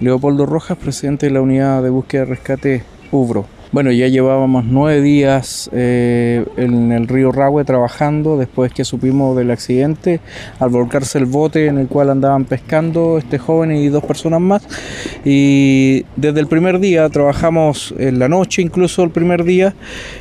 Leopoldo Rojas, presidente de la Unidad de Búsqueda y Rescate UBRO. Bueno, ya llevábamos nueve días eh, en el río Rahue trabajando después que supimos del accidente al volcarse el bote en el cual andaban pescando este joven y dos personas más. Y desde el primer día trabajamos en la noche, incluso el primer día,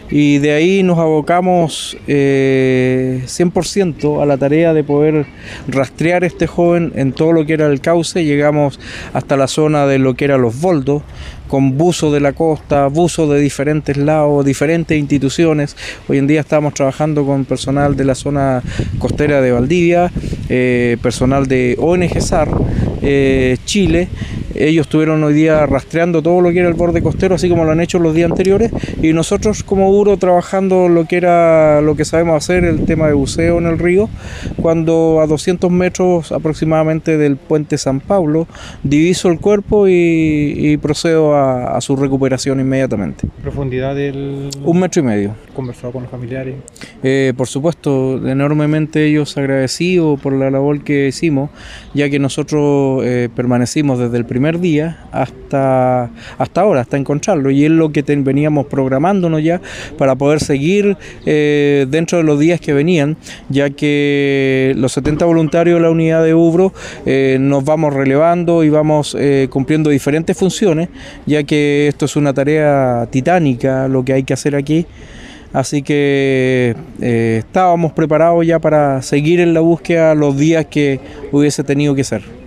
y de ahí nos abocamos eh, 100% a la tarea de poder rastrear a este joven en todo lo que era el cauce. Llegamos hasta la zona de lo que eran los boldos, con buzo de la costa, buzo de diferentes lados, diferentes instituciones. Hoy en día estamos trabajando con personal de la zona costera de Valdivia, eh, personal de ONG SAR, eh, Chile ellos estuvieron hoy día rastreando todo lo que era el borde costero, así como lo han hecho los días anteriores, y nosotros como URO trabajando lo que era lo que sabemos hacer, el tema de buceo en el río, cuando a 200 metros aproximadamente del puente San Pablo, diviso el cuerpo y, procedo a, su recuperación inmediatamente. ¿Profundidad del...? Un metro y medio. ¿Conversado con los familiares? Eh, por supuesto, enormemente ellos agradecidos por la labor que hicimos, ya que nosotros eh, permanecimos desde el primer día hasta, hasta ahora, hasta encontrarlo. Y es lo que veníamos programándonos ya para poder seguir eh, dentro de los días que venían, ya que los 70 voluntarios de la unidad de Ubro eh, nos vamos relevando y vamos eh, cumpliendo diferentes funciones, ya que esto es una tarea titánica lo que hay que hacer aquí. Así que estábamos preparados ya para seguir en la búsqueda los días que hubiese tenido que ser.